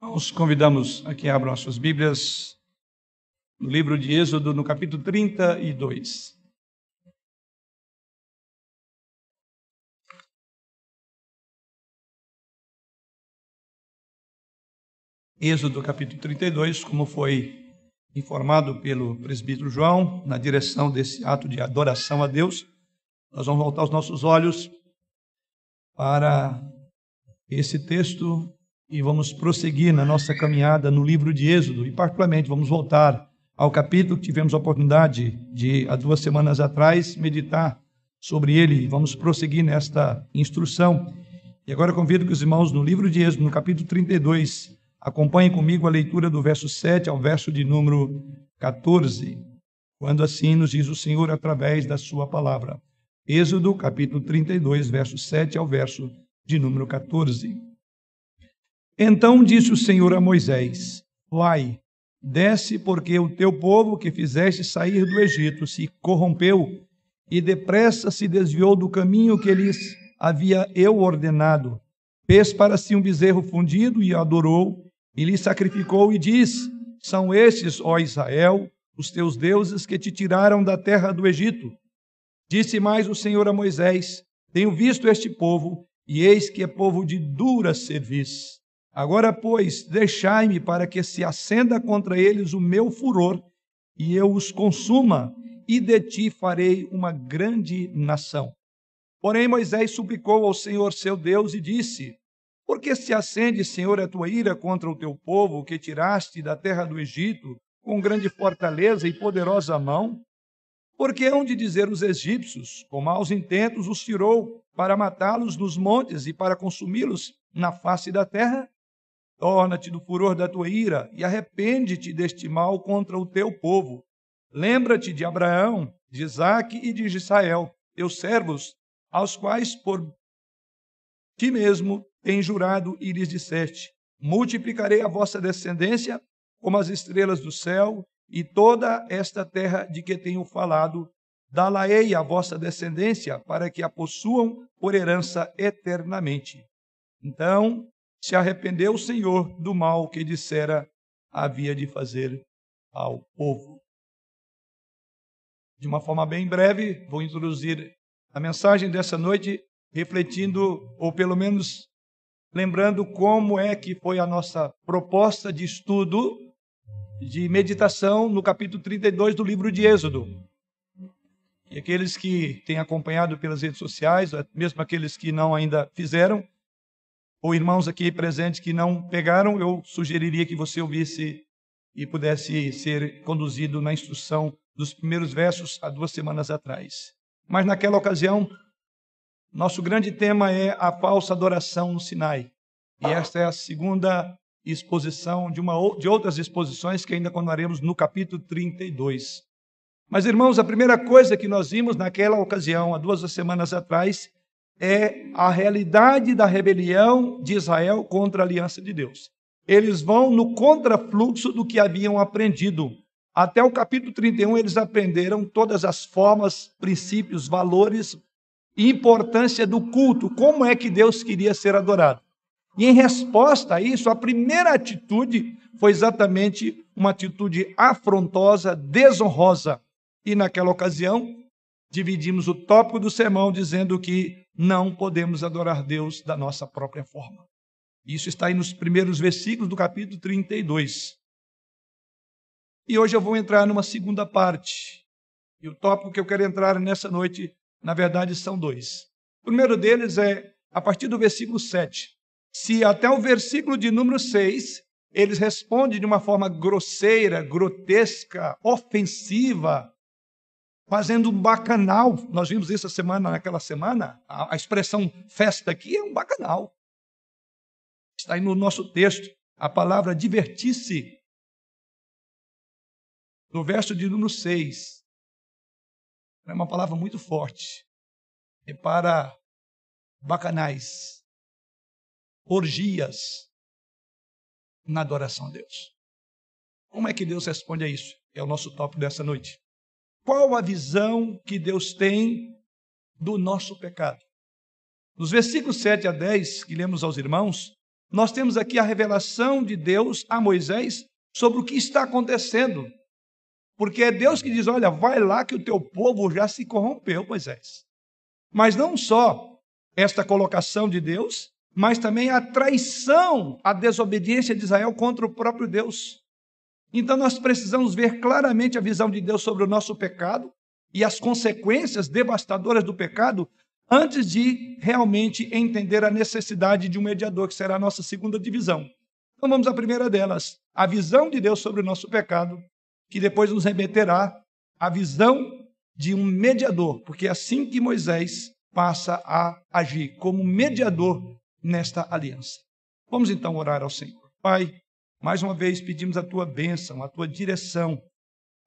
Nós convidamos a que abram as suas Bíblias no livro de Êxodo, no capítulo 32. Êxodo, capítulo 32, como foi informado pelo presbítero João, na direção desse ato de adoração a Deus, nós vamos voltar os nossos olhos para esse texto e vamos prosseguir na nossa caminhada no livro de Êxodo e, particularmente, vamos voltar ao capítulo que tivemos a oportunidade de, há duas semanas atrás, meditar sobre ele. Vamos prosseguir nesta instrução. E agora convido que os irmãos, no livro de Êxodo, no capítulo 32, acompanhem comigo a leitura do verso 7 ao verso de número 14, quando assim nos diz o Senhor através da sua palavra. Êxodo, capítulo 32, verso 7 ao verso de número 14. Então disse o Senhor a Moisés: Vai, desce, porque o teu povo que fizeste sair do Egito se corrompeu e depressa se desviou do caminho que lhes havia eu ordenado. Fez para si um bezerro fundido e adorou, e lhe sacrificou e diz: São estes, ó Israel, os teus deuses que te tiraram da terra do Egito. Disse mais o Senhor a Moisés: Tenho visto este povo, e eis que é povo de dura serviço. Agora, pois, deixai-me para que se acenda contra eles o meu furor, e eu os consuma, e de ti farei uma grande nação. Porém, Moisés suplicou ao Senhor seu Deus e disse: Por que se acende, Senhor, a tua ira contra o teu povo, que tiraste da terra do Egito, com grande fortaleza e poderosa mão? Porque hão de dizer os egípcios, com maus intentos os tirou para matá-los nos montes e para consumi-los na face da terra? Torna-te do furor da tua ira e arrepende-te deste mal contra o teu povo. Lembra-te de Abraão, de Isaque e de Israel, teus servos, aos quais por ti mesmo tens jurado e lhes disseste: Multiplicarei a vossa descendência como as estrelas do céu e toda esta terra de que tenho falado, dá-la-ei à vossa descendência, para que a possuam por herança eternamente. Então se arrependeu o Senhor do mal que dissera havia de fazer ao povo. De uma forma bem breve, vou introduzir a mensagem dessa noite, refletindo, ou pelo menos lembrando como é que foi a nossa proposta de estudo de meditação no capítulo 32 do livro de Êxodo. E aqueles que têm acompanhado pelas redes sociais, mesmo aqueles que não ainda fizeram, ou irmãos aqui presentes que não pegaram, eu sugeriria que você ouvisse e pudesse ser conduzido na instrução dos primeiros versos há duas semanas atrás. Mas naquela ocasião, nosso grande tema é a falsa adoração no Sinai. E esta é a segunda exposição de, uma, de outras exposições que ainda continuaremos no capítulo 32. Mas, irmãos, a primeira coisa que nós vimos naquela ocasião, há duas semanas atrás, é a realidade da rebelião de Israel contra a aliança de Deus. Eles vão no contrafluxo do que haviam aprendido. Até o capítulo 31, eles aprenderam todas as formas, princípios, valores e importância do culto, como é que Deus queria ser adorado. E em resposta a isso, a primeira atitude foi exatamente uma atitude afrontosa, desonrosa. E naquela ocasião, dividimos o tópico do sermão dizendo que não podemos adorar Deus da nossa própria forma. Isso está aí nos primeiros versículos do capítulo 32. E hoje eu vou entrar numa segunda parte. E o tópico que eu quero entrar nessa noite, na verdade, são dois. O primeiro deles é a partir do versículo 7 se até o versículo de número 6 eles respondem de uma forma grosseira, grotesca, ofensiva, fazendo um bacanal. Nós vimos isso a semana, naquela semana. A, a expressão festa aqui é um bacanal. Está aí no nosso texto a palavra divertir-se. No verso de número 6. É uma palavra muito forte. É para bacanais orgias na adoração a Deus. Como é que Deus responde a isso? É o nosso tópico dessa noite. Qual a visão que Deus tem do nosso pecado? Nos versículos 7 a 10, que lemos aos irmãos, nós temos aqui a revelação de Deus a Moisés sobre o que está acontecendo. Porque é Deus que diz: Olha, vai lá que o teu povo já se corrompeu, Moisés. Mas não só esta colocação de Deus, mas também a traição, a desobediência de Israel contra o próprio Deus. Então nós precisamos ver claramente a visão de Deus sobre o nosso pecado e as consequências devastadoras do pecado antes de realmente entender a necessidade de um mediador, que será a nossa segunda divisão. Então vamos à primeira delas, a visão de Deus sobre o nosso pecado, que depois nos remeterá à visão de um mediador, porque é assim que Moisés passa a agir como mediador nesta aliança. Vamos então orar ao Senhor. Pai, mais uma vez pedimos a tua bênção, a tua direção,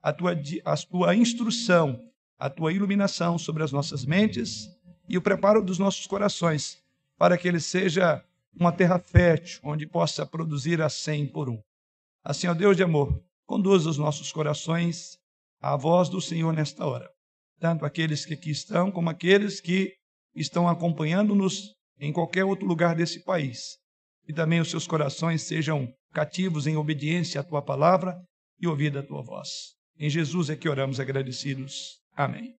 a tua, a tua instrução, a tua iluminação sobre as nossas mentes e o preparo dos nossos corações, para que ele seja uma terra fértil, onde possa produzir a cem por um. Assim, ó Deus de amor, conduza os nossos corações à voz do Senhor nesta hora. Tanto aqueles que aqui estão, como aqueles que estão acompanhando-nos em qualquer outro lugar desse país. E também os seus corações sejam cativos em obediência à tua palavra e ouvida a tua voz. Em Jesus é que oramos agradecidos. Amém.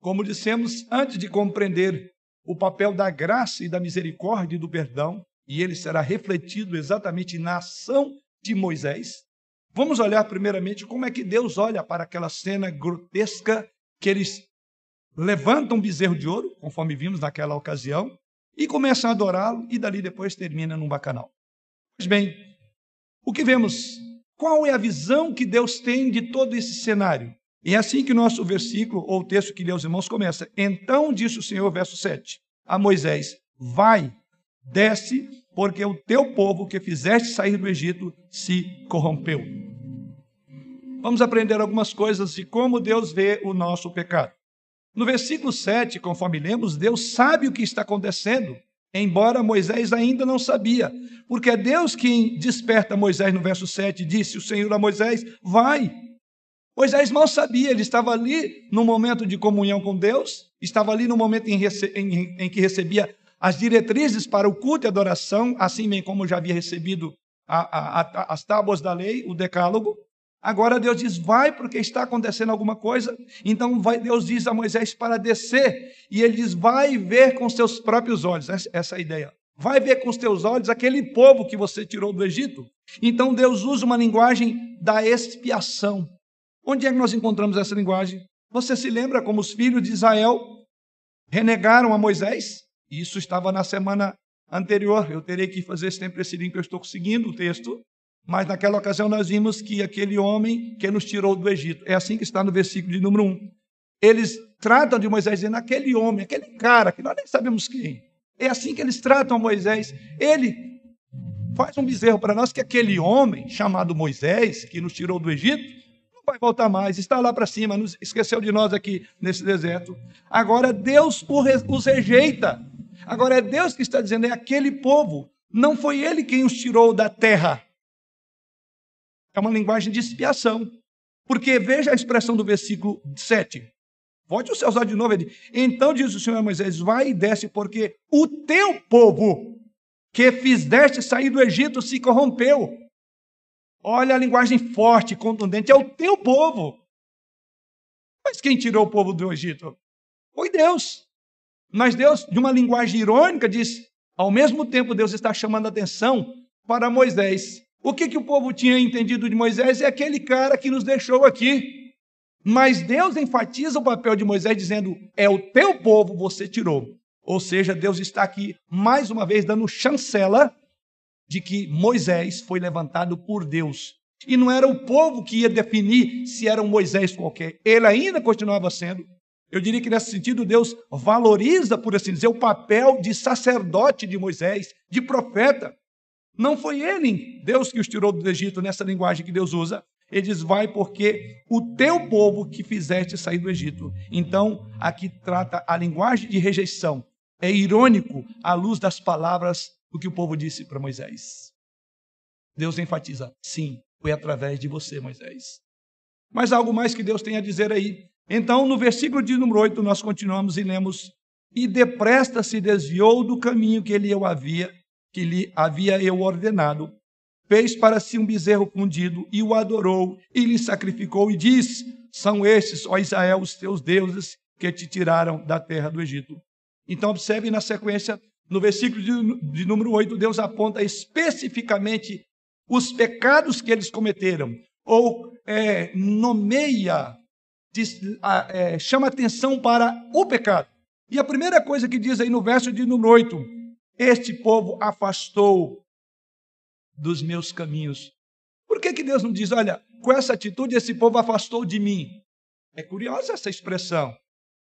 Como dissemos, antes de compreender o papel da graça e da misericórdia e do perdão, e ele será refletido exatamente na ação de Moisés, vamos olhar primeiramente como é que Deus olha para aquela cena grotesca que eles levantam um bezerro de ouro, conforme vimos naquela ocasião, e começam a adorá-lo, e dali depois termina num bacanal. Pois bem, o que vemos? Qual é a visão que Deus tem de todo esse cenário? E é assim que nosso versículo, ou texto que lê aos irmãos, começa. Então disse o Senhor, verso 7, a Moisés: Vai, desce, porque o teu povo que fizeste sair do Egito se corrompeu. Vamos aprender algumas coisas de como Deus vê o nosso pecado. No versículo 7, conforme lemos, Deus sabe o que está acontecendo, embora Moisés ainda não sabia, porque é Deus quem desperta Moisés no verso 7, disse o Senhor a Moisés: Vai, Moisés mal sabia, ele estava ali no momento de comunhão com Deus, estava ali no momento em, em, em que recebia as diretrizes para o culto e adoração, assim bem como já havia recebido a, a, a, as tábuas da lei, o decálogo. Agora Deus diz, vai porque está acontecendo alguma coisa. Então vai, Deus diz a Moisés para descer. E ele diz, vai ver com os teus próprios olhos. Essa, essa é a ideia. Vai ver com os teus olhos aquele povo que você tirou do Egito. Então Deus usa uma linguagem da expiação. Onde é que nós encontramos essa linguagem? Você se lembra como os filhos de Israel renegaram a Moisés? Isso estava na semana anterior. Eu terei que fazer sempre esse link, eu estou seguindo o texto. Mas naquela ocasião nós vimos que aquele homem que nos tirou do Egito, é assim que está no versículo de número 1. Eles tratam de Moisés dizendo aquele homem, aquele cara, que nós nem sabemos quem. É assim que eles tratam Moisés. Ele faz um bezerro para nós que aquele homem chamado Moisés, que nos tirou do Egito, vai voltar mais, está lá para cima, nos esqueceu de nós aqui nesse deserto. Agora Deus os rejeita. Agora é Deus que está dizendo, é aquele povo. Não foi ele quem os tirou da terra. É uma linguagem de expiação. Porque veja a expressão do versículo 7. Volte os seus olhos de novo. Ele, então diz o Senhor a Moisés: Vai e desce, porque o teu povo que fizeste sair do Egito se corrompeu. Olha a linguagem forte, contundente, é o teu povo. Mas quem tirou o povo do Egito? Foi Deus. Mas Deus, de uma linguagem irônica, diz: ao mesmo tempo, Deus está chamando a atenção para Moisés. O que, que o povo tinha entendido de Moisés é aquele cara que nos deixou aqui. Mas Deus enfatiza o papel de Moisés, dizendo: é o teu povo você tirou. Ou seja, Deus está aqui mais uma vez dando chancela de que Moisés foi levantado por Deus. E não era o povo que ia definir se era um Moisés qualquer. Ele ainda continuava sendo. Eu diria que nesse sentido Deus valoriza, por assim dizer, o papel de sacerdote de Moisés, de profeta. Não foi ele, Deus, que os tirou do Egito nessa linguagem que Deus usa. Ele diz: Vai, porque o teu povo que fizeste sair do Egito. Então, aqui trata a linguagem de rejeição. É irônico à luz das palavras o que o povo disse para Moisés. Deus enfatiza: sim, foi através de você, Moisés. Mas algo mais que Deus tem a dizer aí. Então, no versículo de número 8, nós continuamos e lemos: E depressa se desviou do caminho que ele eu havia, que lhe havia eu ordenado, fez para si um bezerro fundido e o adorou e lhe sacrificou e disse: São estes, ó Israel, os teus deuses que te tiraram da terra do Egito. Então, observe na sequência, no versículo de, de número 8, Deus aponta especificamente os pecados que eles cometeram, ou é, nomeia, diz, é, chama atenção para o pecado. E a primeira coisa que diz aí no verso de número 8: Este povo afastou dos meus caminhos. Por que, que Deus não diz, olha, com essa atitude esse povo afastou de mim? É curiosa essa expressão.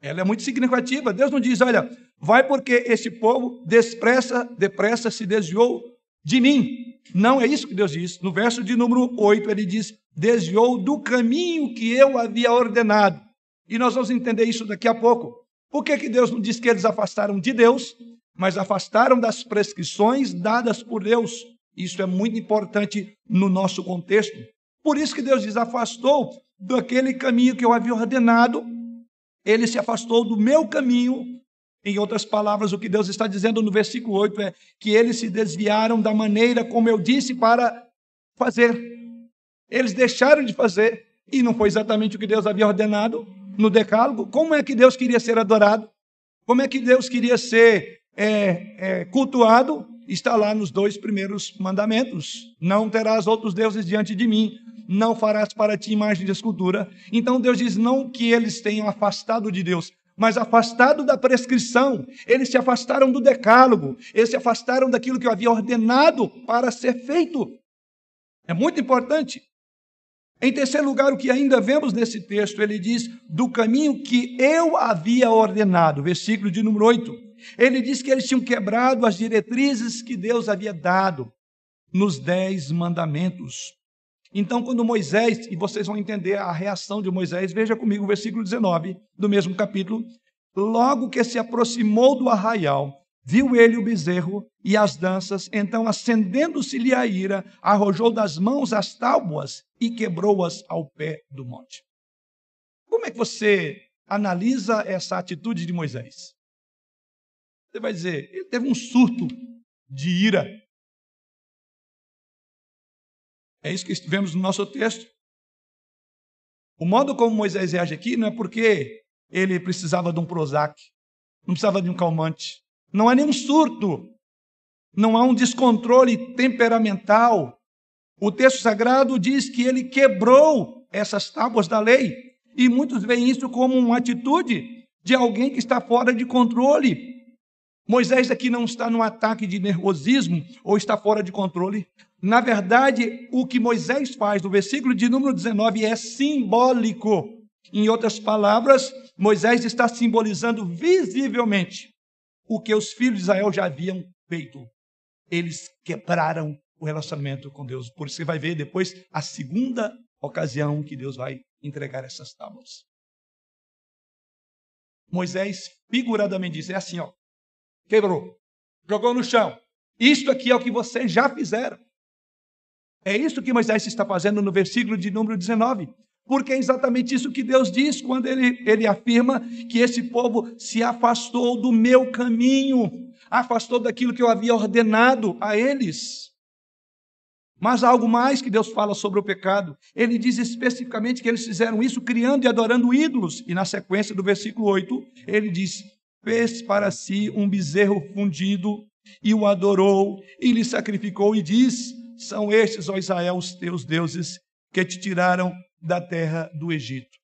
Ela é muito significativa. Deus não diz, olha, vai porque esse povo depressa, depressa se desviou de mim. Não é isso que Deus diz. No verso de número 8, ele diz: desviou do caminho que eu havia ordenado. E nós vamos entender isso daqui a pouco. Por que, que Deus não diz que eles afastaram de Deus, mas afastaram das prescrições dadas por Deus? Isso é muito importante no nosso contexto. Por isso que Deus diz: afastou daquele caminho que eu havia ordenado, ele se afastou do meu caminho. Em outras palavras, o que Deus está dizendo no versículo 8 é que eles se desviaram da maneira como eu disse para fazer. Eles deixaram de fazer, e não foi exatamente o que Deus havia ordenado no Decálogo. Como é que Deus queria ser adorado? Como é que Deus queria ser é, é, cultuado? Está lá nos dois primeiros mandamentos: Não terás outros deuses diante de mim, não farás para ti imagem de escultura. Então Deus diz não que eles tenham afastado de Deus, mas afastado da prescrição. Eles se afastaram do decálogo, eles se afastaram daquilo que eu havia ordenado para ser feito. É muito importante. Em terceiro lugar, o que ainda vemos nesse texto, ele diz: do caminho que eu havia ordenado, versículo de número 8. Ele diz que eles tinham quebrado as diretrizes que Deus havia dado nos dez mandamentos. Então, quando Moisés, e vocês vão entender a reação de Moisés, veja comigo o versículo 19 do mesmo capítulo. Logo que se aproximou do arraial, Viu ele o bezerro e as danças, então, acendendo-se-lhe a ira, arrojou das mãos as tábuas e quebrou-as ao pé do monte. Como é que você analisa essa atitude de Moisés? Você vai dizer, ele teve um surto de ira. É isso que vemos no nosso texto. O modo como Moisés reage aqui não é porque ele precisava de um Prozac, não precisava de um calmante, não há nenhum surto, não há um descontrole temperamental. O texto sagrado diz que ele quebrou essas tábuas da lei, e muitos veem isso como uma atitude de alguém que está fora de controle. Moisés aqui não está num ataque de nervosismo ou está fora de controle. Na verdade, o que Moisés faz no versículo de número 19 é simbólico. Em outras palavras, Moisés está simbolizando visivelmente o que os filhos de Israel já haviam feito. Eles quebraram o relacionamento com Deus. Por isso você vai ver depois a segunda ocasião que Deus vai entregar essas tábuas. Moisés figuradamente diz: é assim, ó, quebrou, jogou no chão. Isto aqui é o que vocês já fizeram. É isso que Moisés está fazendo no versículo de número 19. Porque é exatamente isso que Deus diz quando ele, ele afirma que esse povo se afastou do meu caminho, afastou daquilo que eu havia ordenado a eles. Mas há algo mais que Deus fala sobre o pecado. Ele diz especificamente que eles fizeram isso criando e adorando ídolos. E na sequência do versículo 8, ele diz: Fez para si um bezerro fundido e o adorou e lhe sacrificou e diz: São estes, ó Israel, os teus deuses que te tiraram da terra do Egito.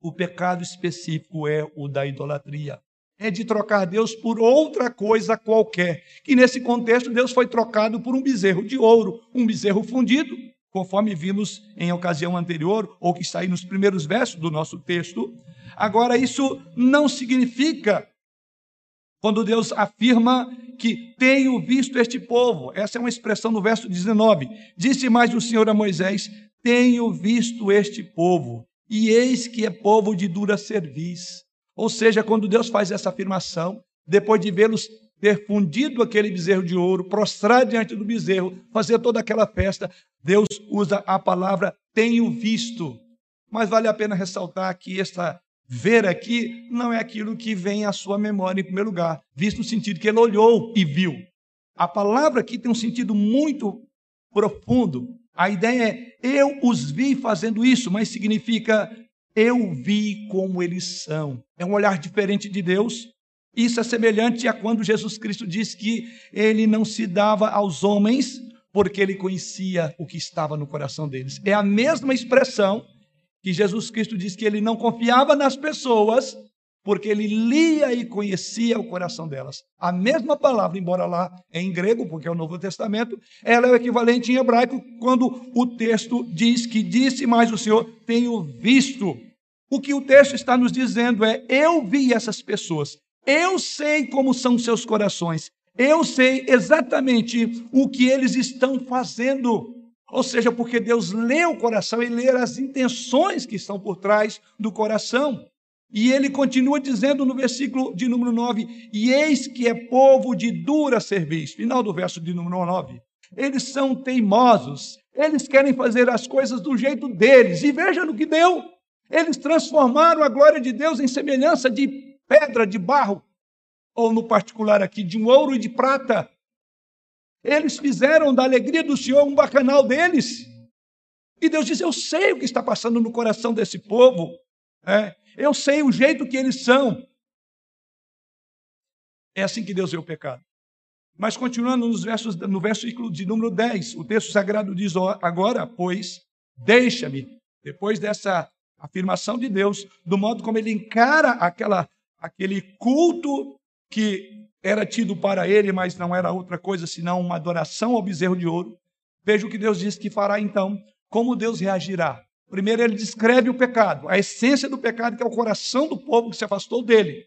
O pecado específico é o da idolatria. É de trocar Deus por outra coisa qualquer. Que nesse contexto, Deus foi trocado por um bezerro de ouro, um bezerro fundido, conforme vimos em ocasião anterior, ou que está aí nos primeiros versos do nosso texto. Agora, isso não significa, quando Deus afirma que tenho visto este povo, essa é uma expressão no verso 19: Disse mais o Senhor a Moisés: tenho visto este povo, e eis que é povo de dura cerviz. Ou seja, quando Deus faz essa afirmação, depois de vê-los ter fundido aquele bezerro de ouro, prostrar diante do bezerro, fazer toda aquela festa, Deus usa a palavra tenho visto. Mas vale a pena ressaltar que esta ver aqui não é aquilo que vem à sua memória em primeiro lugar, visto no sentido que ele olhou e viu. A palavra aqui tem um sentido muito profundo. A ideia é eu os vi fazendo isso, mas significa eu vi como eles são. É um olhar diferente de Deus. Isso é semelhante a quando Jesus Cristo diz que ele não se dava aos homens porque ele conhecia o que estava no coração deles. É a mesma expressão que Jesus Cristo diz que ele não confiava nas pessoas porque ele lia e conhecia o coração delas. A mesma palavra, embora lá em grego, porque é o Novo Testamento, ela é o equivalente em hebraico quando o texto diz que disse mais o Senhor, tenho visto. O que o texto está nos dizendo é: eu vi essas pessoas, eu sei como são seus corações, eu sei exatamente o que eles estão fazendo. Ou seja, porque Deus lê o coração e lê as intenções que estão por trás do coração. E ele continua dizendo no versículo de número 9: E eis que é povo de dura cerviz. Final do verso de número 9. Eles são teimosos, eles querem fazer as coisas do jeito deles. E veja no que deu. Eles transformaram a glória de Deus em semelhança de pedra, de barro, ou no particular aqui, de um ouro e de prata. Eles fizeram da alegria do Senhor um bacanal deles. E Deus diz: Eu sei o que está passando no coração desse povo. É, eu sei o jeito que eles são. É assim que Deus vê o pecado. Mas continuando nos versos, no versículo de número 10, o texto sagrado diz: Agora, pois, deixa-me, depois dessa afirmação de Deus, do modo como ele encara aquela, aquele culto que era tido para ele, mas não era outra coisa senão uma adoração ao bezerro de ouro. Veja o que Deus diz que fará então, como Deus reagirá. Primeiro, ele descreve o pecado, a essência do pecado, que é o coração do povo que se afastou dele.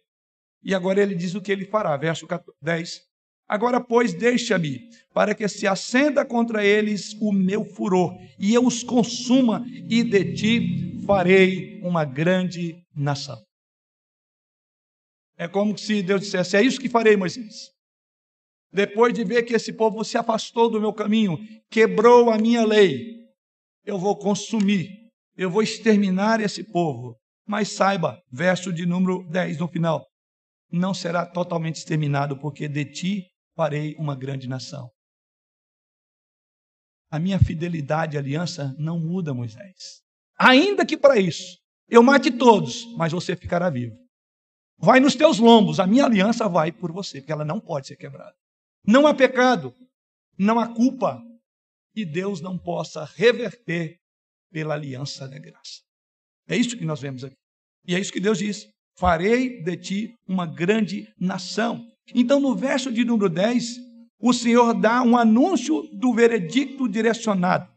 E agora ele diz o que ele fará. Verso 10. Agora, pois, deixa-me, para que se acenda contra eles o meu furor, e eu os consuma, e de ti farei uma grande nação. É como se Deus dissesse: É isso que farei, Moisés. Depois de ver que esse povo se afastou do meu caminho, quebrou a minha lei, eu vou consumir, eu vou exterminar esse povo. Mas saiba, verso de número 10 no final: não será totalmente exterminado, porque de ti farei uma grande nação. A minha fidelidade e aliança não muda, Moisés. Ainda que para isso eu mate todos, mas você ficará vivo vai nos teus lombos, a minha aliança vai por você, porque ela não pode ser quebrada. Não há pecado, não há culpa, e Deus não possa reverter pela aliança da graça. É isso que nós vemos aqui. E é isso que Deus diz: farei de ti uma grande nação. Então, no verso de número 10, o Senhor dá um anúncio do veredicto direcionado.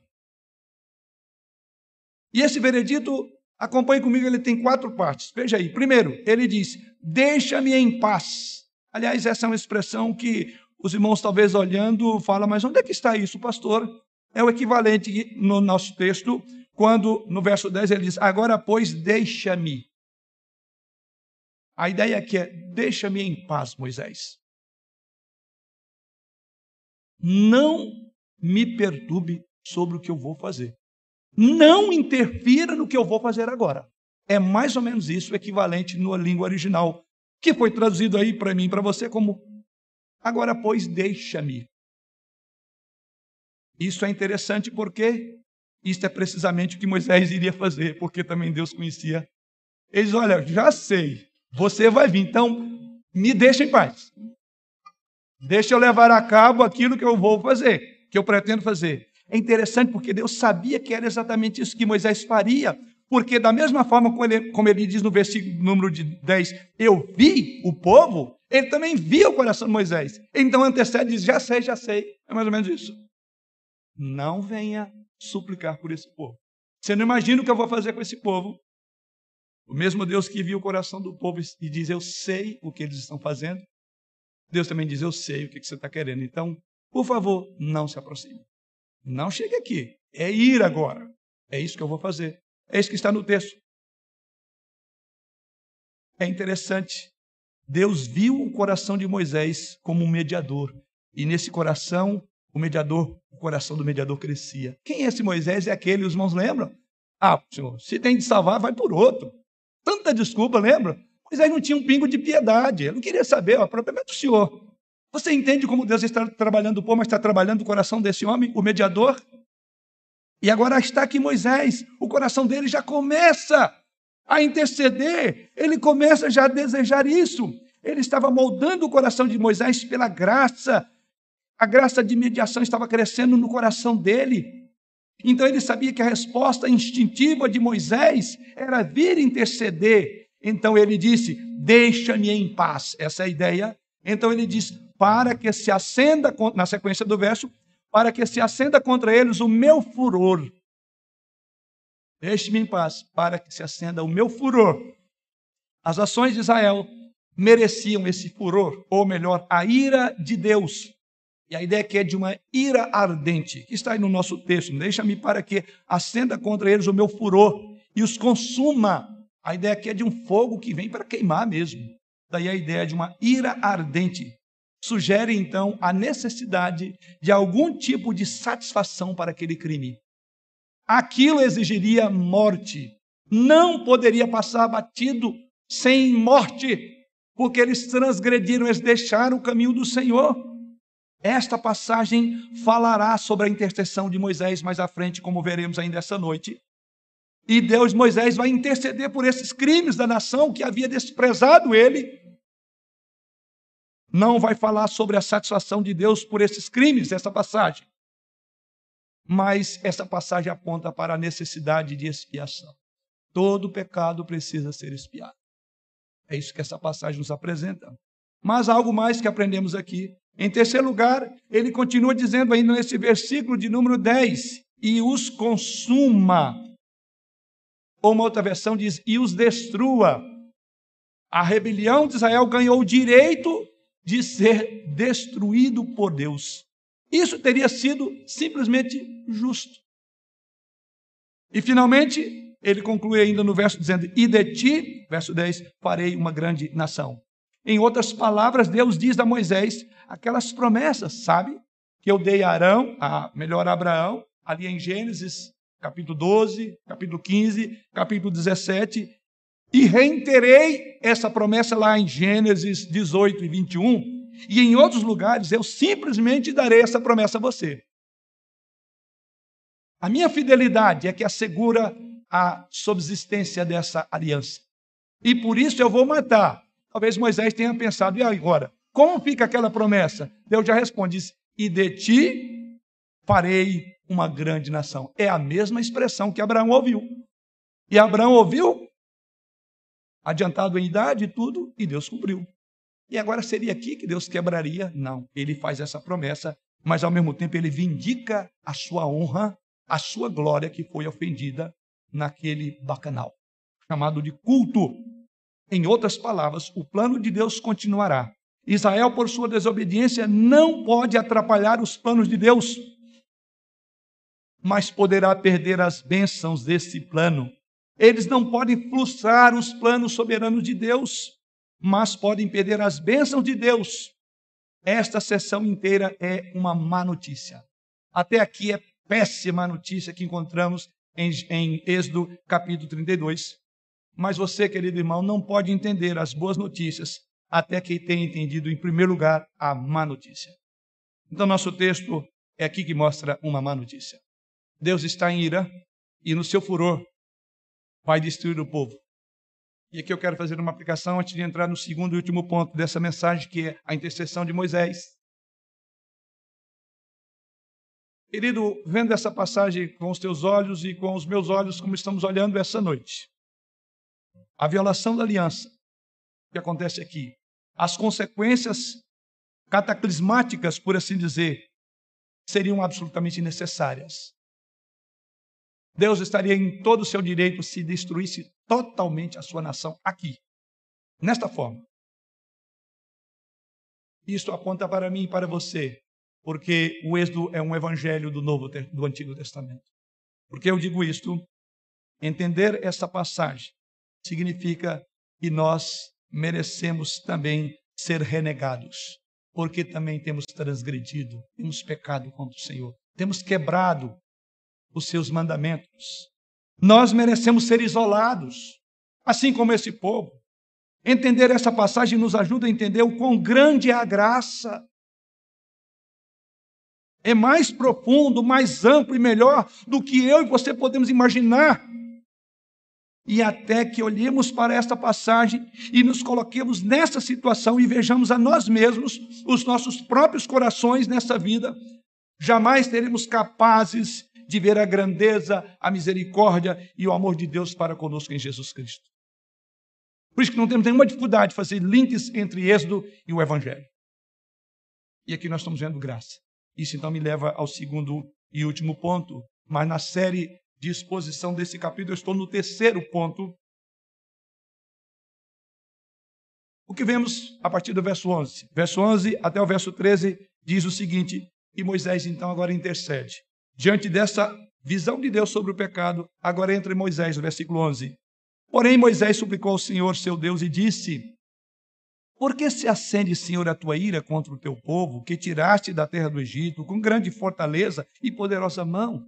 E esse veredito Acompanhe comigo, ele tem quatro partes. Veja aí. Primeiro, ele diz: Deixa-me em paz. Aliás, essa é uma expressão que os irmãos, talvez olhando, falam, mas onde é que está isso, pastor? É o equivalente no nosso texto, quando no verso 10 ele diz: Agora, pois, deixa-me. A ideia aqui é: Deixa-me em paz, Moisés. Não me perturbe sobre o que eu vou fazer. Não interfira no que eu vou fazer agora. É mais ou menos isso, equivalente na língua original, que foi traduzido aí para mim para você como agora, pois, deixa-me. Isso é interessante porque isso é precisamente o que Moisés iria fazer, porque também Deus conhecia. Eles, olha, já sei, você vai vir, então me deixa em paz. Deixa eu levar a cabo aquilo que eu vou fazer, que eu pretendo fazer. É interessante porque Deus sabia que era exatamente isso que Moisés faria, porque da mesma forma como ele, como ele diz no versículo número de 10, eu vi o povo, ele também via o coração de Moisés. Então antecede diz, já sei, já sei. É mais ou menos isso. Não venha suplicar por esse povo. Você não imagina o que eu vou fazer com esse povo. O mesmo Deus que viu o coração do povo e diz, eu sei o que eles estão fazendo. Deus também diz, eu sei o que você está querendo. Então, por favor, não se aproxime. Não chegue aqui. É ir agora. É isso que eu vou fazer. É isso que está no texto. É interessante. Deus viu o coração de Moisés como um mediador. E nesse coração, o mediador, o coração do mediador crescia. Quem é esse Moisés? É aquele, os irmãos lembram? Ah, senhor, se tem de salvar, vai por outro. Tanta desculpa, lembra? Moisés não tinha um pingo de piedade. Ele não queria saber, o problema é do senhor. Você entende como Deus está trabalhando o povo, mas está trabalhando o coração desse homem, o mediador? E agora está aqui Moisés, o coração dele já começa a interceder, ele começa já a desejar isso. Ele estava moldando o coração de Moisés pela graça. A graça de mediação estava crescendo no coração dele. Então ele sabia que a resposta instintiva de Moisés era vir interceder. Então ele disse: Deixa-me em paz. Essa é a ideia. Então ele diz: Para que se acenda, na sequência do verso, para que se acenda contra eles o meu furor. Deixe-me em paz, para que se acenda o meu furor. As ações de Israel mereciam esse furor, ou melhor, a ira de Deus. E a ideia aqui é de uma ira ardente, que está aí no nosso texto. Deixa-me para que acenda contra eles o meu furor e os consuma. A ideia aqui é de um fogo que vem para queimar mesmo. Daí a ideia de uma ira ardente. Sugere então a necessidade de algum tipo de satisfação para aquele crime. Aquilo exigiria morte. Não poderia passar batido sem morte, porque eles transgrediram, eles deixaram o caminho do Senhor. Esta passagem falará sobre a intercessão de Moisés mais à frente, como veremos ainda essa noite. E Deus, Moisés, vai interceder por esses crimes da nação que havia desprezado ele. Não vai falar sobre a satisfação de Deus por esses crimes, essa passagem mas essa passagem aponta para a necessidade de expiação. Todo pecado precisa ser expiado. É isso que essa passagem nos apresenta. Mas há algo mais que aprendemos aqui. Em terceiro lugar, ele continua dizendo ainda nesse versículo de número 10: e os consuma. Ou uma outra versão diz: e os destrua. A rebelião de Israel ganhou o direito de ser destruído por Deus. Isso teria sido simplesmente justo. E finalmente, ele conclui ainda no verso dizendo: E de ti, verso 10, farei uma grande nação. Em outras palavras, Deus diz a Moisés aquelas promessas, sabe? Que eu dei a Arão, a melhor Abraão, ali em Gênesis, capítulo 12, capítulo 15, capítulo 17, e reiterei essa promessa lá em Gênesis 18 e 21 e em outros lugares eu simplesmente darei essa promessa a você. A minha fidelidade é que assegura a subsistência dessa aliança. E por isso eu vou matar. Talvez Moisés tenha pensado, e agora? Como fica aquela promessa? Deus já responde: E de ti farei uma grande nação. É a mesma expressão que Abraão ouviu. E Abraão ouviu, adiantado em idade e tudo, e Deus cumpriu. E agora seria aqui que Deus quebraria? Não, ele faz essa promessa, mas ao mesmo tempo ele vindica a sua honra, a sua glória que foi ofendida naquele bacanal, chamado de culto. Em outras palavras, o plano de Deus continuará. Israel, por sua desobediência, não pode atrapalhar os planos de Deus, mas poderá perder as bênçãos desse plano. Eles não podem frustrar os planos soberanos de Deus mas podem perder as bênçãos de Deus. Esta sessão inteira é uma má notícia. Até aqui é péssima notícia que encontramos em, em Êxodo capítulo 32. Mas você, querido irmão, não pode entender as boas notícias até que tenha entendido, em primeiro lugar, a má notícia. Então, nosso texto é aqui que mostra uma má notícia. Deus está em ira e, no seu furor, vai destruir o povo. E aqui eu quero fazer uma aplicação antes de entrar no segundo e último ponto dessa mensagem, que é a intercessão de Moisés. Querido, vendo essa passagem com os teus olhos e com os meus olhos, como estamos olhando essa noite, a violação da aliança que acontece aqui, as consequências cataclismáticas, por assim dizer, seriam absolutamente necessárias. Deus estaria em todo o seu direito se destruísse totalmente a sua nação aqui, nesta forma. Isto aponta para mim e para você, porque o Êxodo é um evangelho do Novo do Antigo Testamento. Porque eu digo isto, entender essa passagem significa que nós merecemos também ser renegados, porque também temos transgredido, temos pecado contra o Senhor, temos quebrado os seus mandamentos. Nós merecemos ser isolados, assim como esse povo. Entender essa passagem nos ajuda a entender o quão grande é a graça é mais profundo, mais amplo e melhor do que eu e você podemos imaginar. E até que olhemos para esta passagem e nos coloquemos nessa situação e vejamos a nós mesmos, os nossos próprios corações nessa vida, jamais seremos capazes de ver a grandeza, a misericórdia e o amor de Deus para conosco em Jesus Cristo. Por isso que não temos nenhuma dificuldade de fazer links entre Êxodo e o Evangelho. E aqui nós estamos vendo graça. Isso então me leva ao segundo e último ponto. Mas na série de exposição desse capítulo, eu estou no terceiro ponto. O que vemos a partir do verso 11? Verso 11 até o verso 13 diz o seguinte: E Moisés então agora intercede. Diante dessa visão de Deus sobre o pecado, agora entra Moisés, no versículo 11. Porém, Moisés suplicou ao Senhor, seu Deus, e disse: por que se acende, Senhor, a tua ira contra o teu povo, que tiraste da terra do Egito com grande fortaleza e poderosa mão?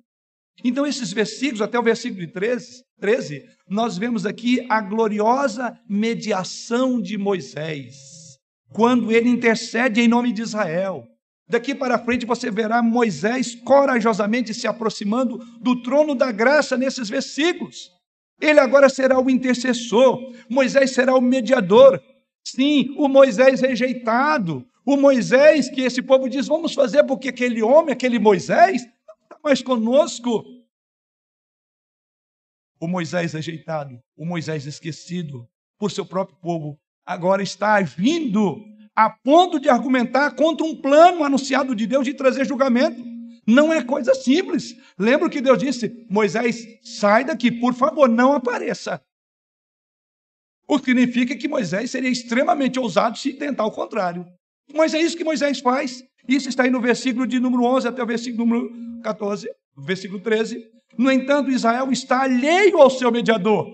Então, esses versículos, até o versículo 13, 13, nós vemos aqui a gloriosa mediação de Moisés, quando ele intercede em nome de Israel. Daqui para frente você verá Moisés corajosamente se aproximando do trono da graça nesses versículos. Ele agora será o intercessor, Moisés será o mediador, Sim, o Moisés rejeitado. O Moisés que esse povo diz: vamos fazer porque aquele homem, aquele Moisés, não está mais conosco. O Moisés rejeitado, o Moisés esquecido por seu próprio povo, agora está agindo a ponto de argumentar contra um plano anunciado de Deus de trazer julgamento. Não é coisa simples. Lembra que Deus disse: Moisés, sai daqui, por favor, não apareça. O que significa que Moisés seria extremamente ousado se tentar o contrário. Mas é isso que Moisés faz. Isso está aí no versículo de número 11 até o versículo número 14, versículo 13. No entanto, Israel está alheio ao seu mediador.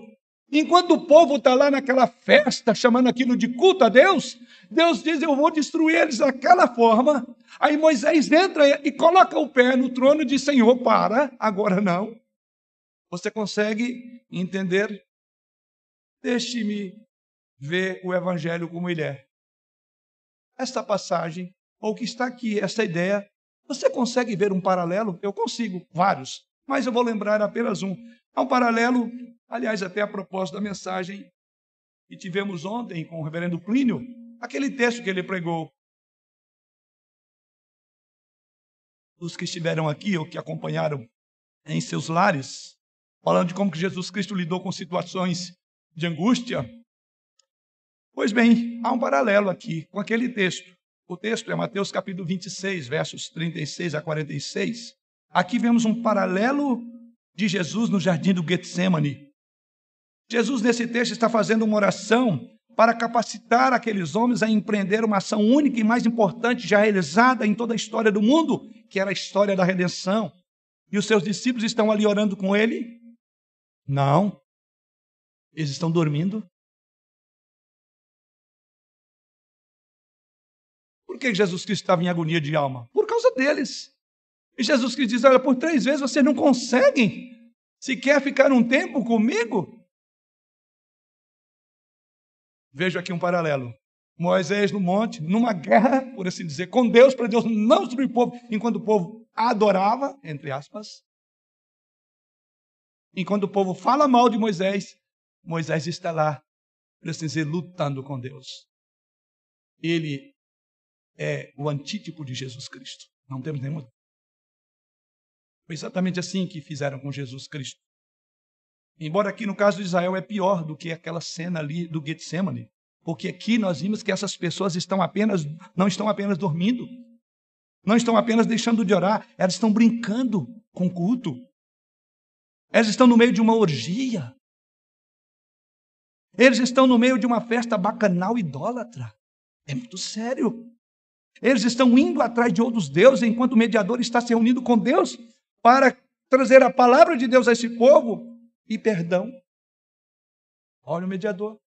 Enquanto o povo está lá naquela festa, chamando aquilo de culto a Deus, Deus diz: Eu vou destruir eles daquela forma. Aí Moisés entra e coloca o pé no trono e diz: Senhor, para, agora não. Você consegue entender Deixe-me ver o Evangelho como ele é. Esta passagem, ou que está aqui, essa ideia, você consegue ver um paralelo? Eu consigo, vários, mas eu vou lembrar apenas um. É um paralelo, aliás, até a propósito da mensagem que tivemos ontem com o reverendo Plínio, aquele texto que ele pregou. Os que estiveram aqui ou que acompanharam em seus lares, falando de como que Jesus Cristo lidou com situações de angústia. Pois bem, há um paralelo aqui com aquele texto. O texto é Mateus capítulo 26, versos 36 a 46. Aqui vemos um paralelo de Jesus no jardim do Getsemane. Jesus, nesse texto, está fazendo uma oração para capacitar aqueles homens a empreender uma ação única e mais importante já realizada em toda a história do mundo, que era a história da redenção. E os seus discípulos estão ali orando com ele? Não. Eles estão dormindo. Por que Jesus Cristo estava em agonia de alma? Por causa deles. E Jesus Cristo diz: Olha, por três vezes vocês não conseguem se quer ficar um tempo comigo. Vejo aqui um paralelo. Moisés no monte, numa guerra, por assim dizer, com Deus, para Deus não destruir o povo, enquanto o povo adorava, entre aspas. Enquanto o povo fala mal de Moisés, Moisés está lá, para assim dizer, lutando com Deus. Ele é o antítipo de Jesus Cristo. Não temos nenhuma. Foi exatamente assim que fizeram com Jesus Cristo. Embora aqui no caso de Israel é pior do que aquela cena ali do Getsemane, porque aqui nós vimos que essas pessoas estão apenas não estão apenas dormindo, não estão apenas deixando de orar, elas estão brincando com culto. Elas estão no meio de uma orgia. Eles estão no meio de uma festa bacanal idólatra. É muito sério. Eles estão indo atrás de outros deuses, enquanto o mediador está se reunindo com Deus para trazer a palavra de Deus a esse povo e perdão. Olha o mediador.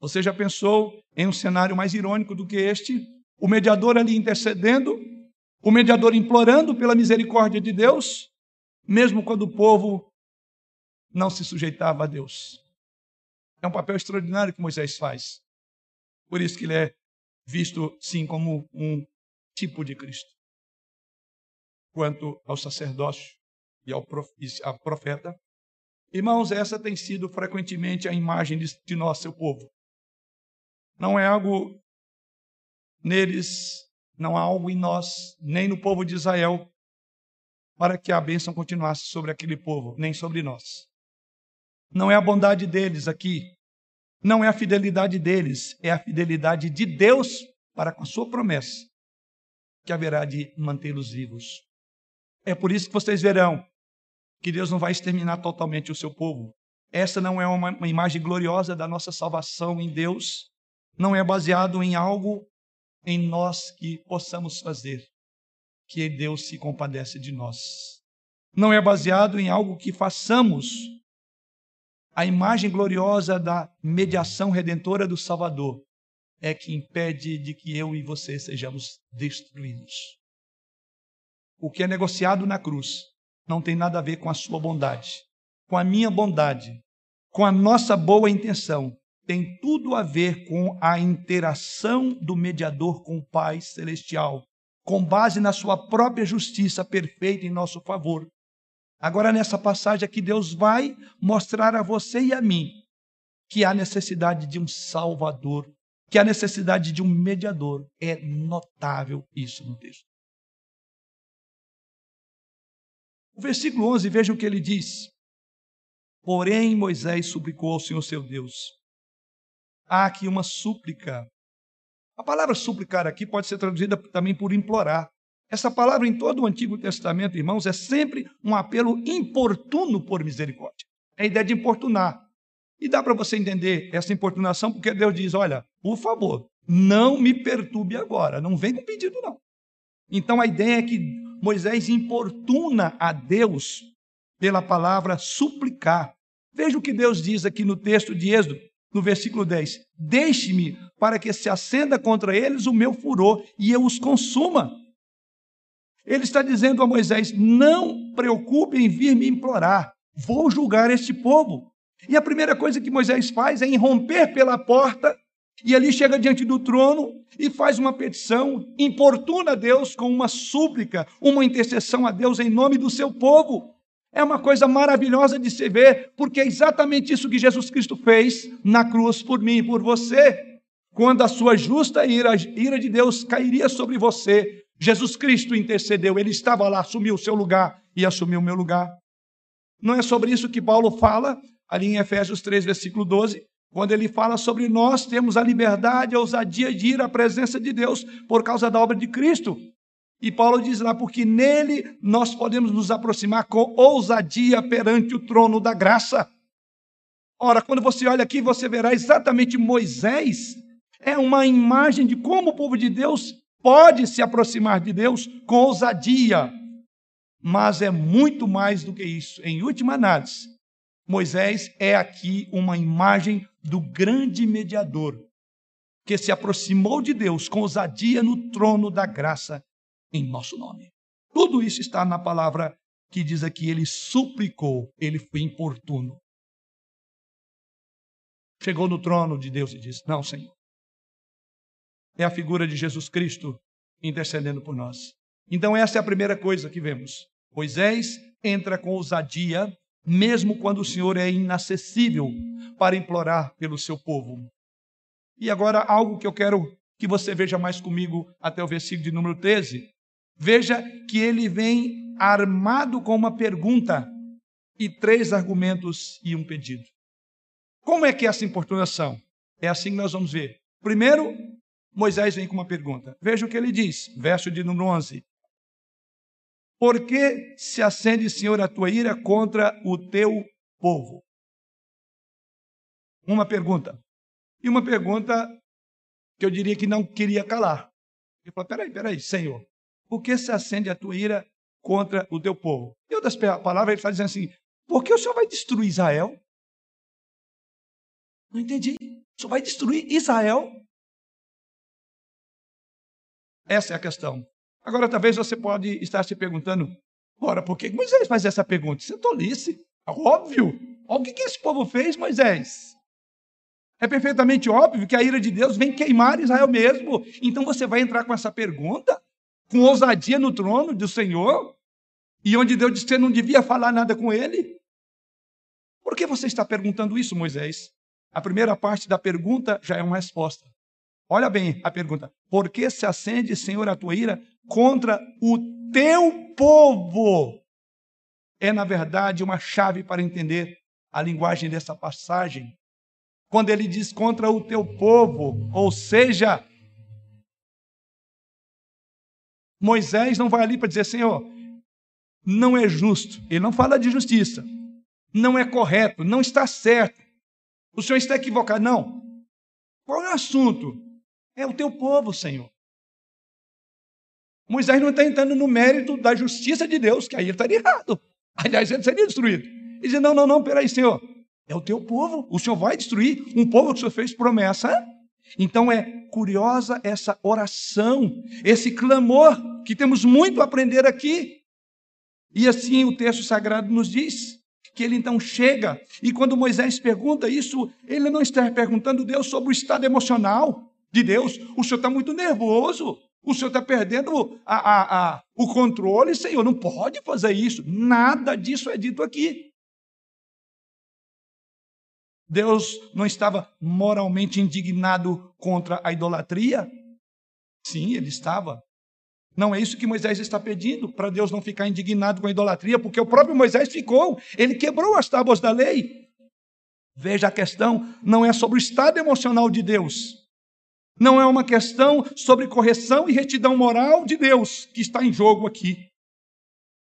Você já pensou em um cenário mais irônico do que este? O mediador ali intercedendo, o mediador implorando pela misericórdia de Deus, mesmo quando o povo não se sujeitava a Deus. É um papel extraordinário que Moisés faz. Por isso que ele é visto, sim, como um tipo de Cristo. quanto ao sacerdócio e ao profeta. Irmãos, essa tem sido frequentemente a imagem de, nós, seu povo. Não é algo neles, não há algo em nós, nem no povo de Israel, para que a bênção continuasse sobre aquele povo, nem sobre nós. Não é a bondade deles aqui, não é a fidelidade deles, é a fidelidade de Deus para com a sua promessa, que haverá de mantê-los vivos. É por isso que vocês verão que Deus não vai exterminar totalmente o seu povo. Essa não é uma, uma imagem gloriosa da nossa salvação em Deus, não é baseado em algo em nós que possamos fazer, que Deus se compadece de nós. Não é baseado em algo que façamos. A imagem gloriosa da mediação redentora do Salvador é que impede de que eu e você sejamos destruídos. O que é negociado na cruz não tem nada a ver com a sua bondade, com a minha bondade, com a nossa boa intenção. Tem tudo a ver com a interação do mediador com o Pai Celestial, com base na sua própria justiça perfeita em nosso favor. Agora, nessa passagem aqui, Deus vai mostrar a você e a mim que há necessidade de um Salvador, que há necessidade de um mediador. É notável isso no texto. O versículo 11, veja o que ele diz. Porém, Moisés suplicou ao Senhor seu Deus. Há aqui uma súplica. A palavra suplicar aqui pode ser traduzida também por implorar. Essa palavra em todo o Antigo Testamento, irmãos, é sempre um apelo importuno por misericórdia. É a ideia de importunar. E dá para você entender essa importunação, porque Deus diz: olha, por favor, não me perturbe agora, não vem com pedido, não. Então a ideia é que Moisés importuna a Deus pela palavra suplicar. Veja o que Deus diz aqui no texto de Êxodo, no versículo 10: Deixe-me para que se acenda contra eles o meu furor e eu os consuma. Ele está dizendo a Moisés: Não preocupe em vir me implorar, vou julgar este povo. E a primeira coisa que Moisés faz é irromper pela porta e ali chega diante do trono e faz uma petição, importuna a Deus com uma súplica, uma intercessão a Deus em nome do seu povo. É uma coisa maravilhosa de se ver, porque é exatamente isso que Jesus Cristo fez na cruz por mim e por você. Quando a sua justa ira, ira de Deus cairia sobre você, Jesus Cristo intercedeu, ele estava lá, assumiu o seu lugar e assumiu o meu lugar. Não é sobre isso que Paulo fala ali em Efésios 3, versículo 12, quando ele fala sobre nós temos a liberdade, a ousadia de ir à presença de Deus por causa da obra de Cristo. E Paulo diz lá, porque nele nós podemos nos aproximar com ousadia perante o trono da graça. Ora, quando você olha aqui, você verá exatamente Moisés, é uma imagem de como o povo de Deus pode se aproximar de Deus com ousadia. Mas é muito mais do que isso. Em última análise, Moisés é aqui uma imagem do grande mediador que se aproximou de Deus com ousadia no trono da graça em nosso nome. Tudo isso está na palavra que diz aqui: ele suplicou, ele foi importuno. Chegou no trono de Deus e disse: Não, Senhor. É a figura de Jesus Cristo intercedendo por nós. Então, essa é a primeira coisa que vemos. Moisés entra com ousadia mesmo quando o Senhor é inacessível para implorar pelo seu povo. E agora, algo que eu quero que você veja mais comigo até o versículo de número 13. Veja que ele vem armado com uma pergunta e três argumentos e um pedido. Como é que é essa importunação? É assim que nós vamos ver. Primeiro, Moisés vem com uma pergunta. Veja o que ele diz, verso de número 11. Por que se acende, Senhor, a tua ira contra o teu povo? Uma pergunta. E uma pergunta que eu diria que não queria calar. Ele falou: peraí, peraí, Senhor, por que se acende a tua ira contra o teu povo? Em outras palavras, ele está dizendo assim: por que o Senhor vai destruir Israel? Não entendi. O Senhor vai destruir Israel? Essa é a questão. Agora, talvez você pode estar se perguntando, ora, por que Moisés faz essa pergunta? Isso é tolice. É óbvio. Olha o que esse povo fez, Moisés. É perfeitamente óbvio que a ira de Deus vem queimar Israel mesmo. Então você vai entrar com essa pergunta, com ousadia no trono do Senhor? E onde Deus disse que você não devia falar nada com ele? Por que você está perguntando isso, Moisés? A primeira parte da pergunta já é uma resposta. Olha bem a pergunta: Por que se acende, Senhor, a tua ira contra o teu povo? É, na verdade, uma chave para entender a linguagem dessa passagem. Quando ele diz contra o teu povo, ou seja, Moisés não vai ali para dizer, Senhor, não é justo. Ele não fala de justiça. Não é correto, não está certo. O Senhor está equivocado. Não. Qual é o assunto? É o teu povo, Senhor. Moisés não está entrando no mérito da justiça de Deus, que aí ele estaria errado. Aliás, ele seria destruído. Ele diz: Não, não, não, peraí, Senhor. É o teu povo. O Senhor vai destruir um povo que o Senhor fez promessa. Então é curiosa essa oração, esse clamor que temos muito a aprender aqui. E assim o texto sagrado nos diz que ele então chega, e quando Moisés pergunta isso, ele não está perguntando Deus sobre o estado emocional de Deus. O senhor está muito nervoso, o senhor está perdendo a, a, a, o controle, Senhor, não pode fazer isso. Nada disso é dito aqui. Deus não estava moralmente indignado contra a idolatria? Sim, ele estava. Não é isso que Moisés está pedindo, para Deus não ficar indignado com a idolatria, porque o próprio Moisés ficou, ele quebrou as tábuas da lei. Veja, a questão não é sobre o estado emocional de Deus, não é uma questão sobre correção e retidão moral de Deus que está em jogo aqui.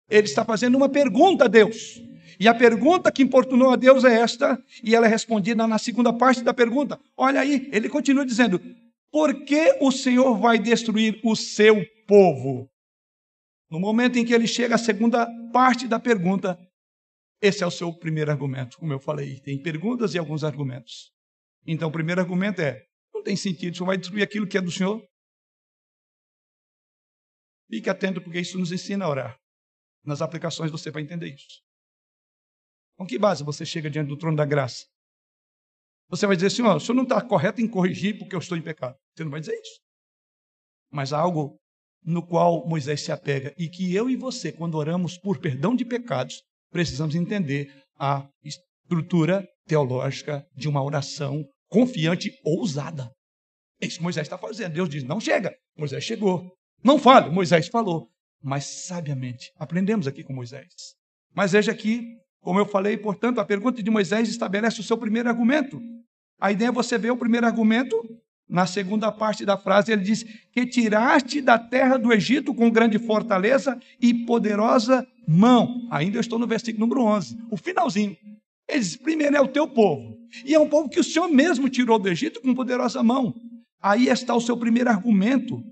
Ele está fazendo uma pergunta a Deus. E a pergunta que importunou a Deus é esta, e ela é respondida na segunda parte da pergunta. Olha aí, ele continua dizendo: Por que o Senhor vai destruir o seu povo? No momento em que ele chega à segunda parte da pergunta, esse é o seu primeiro argumento. Como eu falei, tem perguntas e alguns argumentos. Então, o primeiro argumento é: tem sentido, o Senhor vai destruir aquilo que é do Senhor? Fique atento, porque isso nos ensina a orar. Nas aplicações você vai entender isso. Com que base você chega diante do trono da graça? Você vai dizer assim: ó, o senhor não está correto em corrigir porque eu estou em pecado. Você não vai dizer isso. Mas há algo no qual Moisés se apega e que eu e você, quando oramos por perdão de pecados, precisamos entender a estrutura teológica de uma oração confiante, ousada. É isso que Moisés está fazendo. Deus diz: não chega. Moisés chegou. Não fale. Moisés falou. Mas sabiamente, aprendemos aqui com Moisés. Mas veja aqui como eu falei, portanto, a pergunta de Moisés estabelece o seu primeiro argumento. A ideia é você ver o primeiro argumento. Na segunda parte da frase, ele diz: Que tiraste da terra do Egito com grande fortaleza e poderosa mão. Ainda eu estou no versículo número 11, o finalzinho. Ele diz: Primeiro é o teu povo. E é um povo que o Senhor mesmo tirou do Egito com poderosa mão. Aí está o seu primeiro argumento.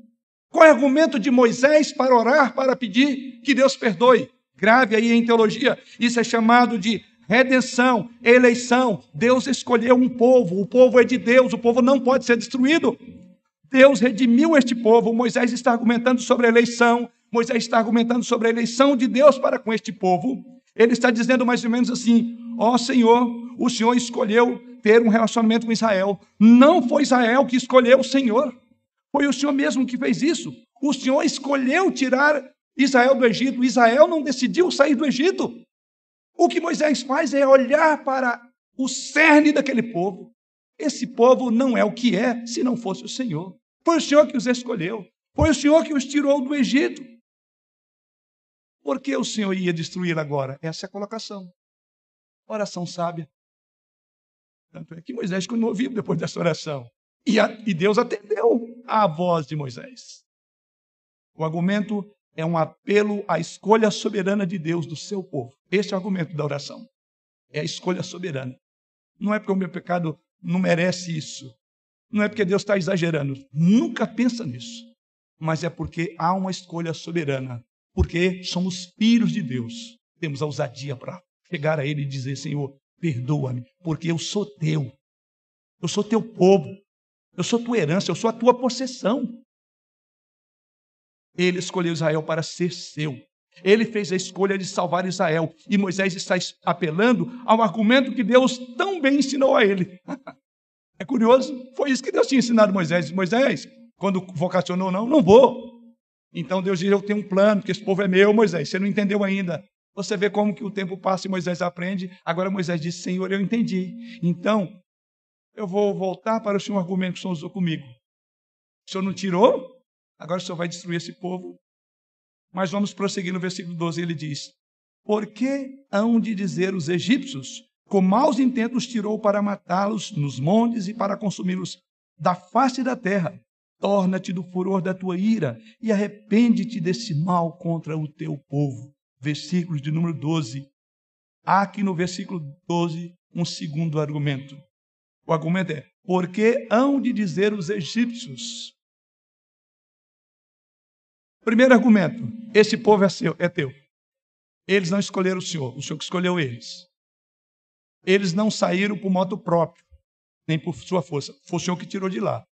Qual é o argumento de Moisés para orar, para pedir que Deus perdoe? grave aí em teologia. Isso é chamado de redenção, eleição. Deus escolheu um povo, o povo é de Deus, o povo não pode ser destruído. Deus redimiu este povo. Moisés está argumentando sobre a eleição, Moisés está argumentando sobre a eleição de Deus para com este povo. Ele está dizendo mais ou menos assim: Ó oh, Senhor, o Senhor escolheu ter um relacionamento com Israel. Não foi Israel que escolheu o Senhor, foi o Senhor mesmo que fez isso. O Senhor escolheu tirar Israel do Egito. Israel não decidiu sair do Egito. O que Moisés faz é olhar para o cerne daquele povo. Esse povo não é o que é se não fosse o Senhor. Foi o Senhor que os escolheu. Foi o Senhor que os tirou do Egito. Por que o Senhor ia destruir agora? Essa é a colocação. Oração sábia. Tanto é que Moisés continuou vivo depois dessa oração. E, a, e Deus atendeu à voz de Moisés. O argumento é um apelo à escolha soberana de Deus do seu povo. Este é o argumento da oração. É a escolha soberana. Não é porque o meu pecado não merece isso. Não é porque Deus está exagerando. Nunca pensa nisso. Mas é porque há uma escolha soberana. Porque somos filhos de Deus. Temos a ousadia para chegar a Ele e dizer: Senhor, perdoa-me, porque eu sou teu. Eu sou teu povo. Eu sou tua herança, eu sou a tua possessão. Ele escolheu Israel para ser seu. Ele fez a escolha de salvar Israel. E Moisés está apelando ao argumento que Deus tão bem ensinou a ele. É curioso, foi isso que Deus tinha ensinado Moisés. Moisés, quando vocacionou, não, não vou. Então Deus diz: Eu tenho um plano, porque esse povo é meu, Moisés. Você não entendeu ainda. Você vê como que o tempo passa e Moisés aprende. Agora Moisés diz: Senhor, eu entendi. Então, eu vou voltar para o seu argumento que o Senhor usou comigo. O Senhor não tirou? Agora o Senhor vai destruir esse povo. Mas vamos prosseguir no versículo 12. Ele diz: Por que hão de dizer os egípcios, com maus intentos tirou para matá-los nos montes e para consumi-los da face da terra? Torna-te do furor da tua ira e arrepende-te desse mal contra o teu povo. Versículo de número 12. Há aqui no versículo 12 um segundo argumento. O argumento é: porque hão de dizer os egípcios? Primeiro argumento: esse povo é, seu, é teu. Eles não escolheram o Senhor, o Senhor que escolheu eles. Eles não saíram por moto próprio, nem por sua força. Foi o Senhor que tirou de lá.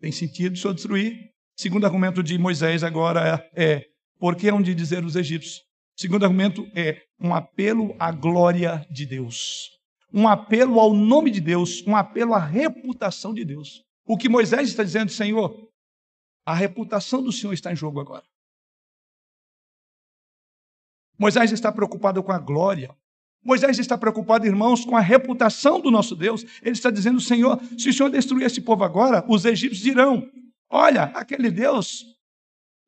Tem sentido o Senhor destruir? Segundo argumento de Moisés agora é, é por que hão de dizer os egípcios? Segundo argumento é um apelo à glória de Deus um apelo ao nome de Deus, um apelo à reputação de Deus. O que Moisés está dizendo, Senhor, a reputação do Senhor está em jogo agora. Moisés está preocupado com a glória. Moisés está preocupado, irmãos, com a reputação do nosso Deus. Ele está dizendo, Senhor, se o Senhor destruir esse povo agora, os egípcios dirão: Olha, aquele Deus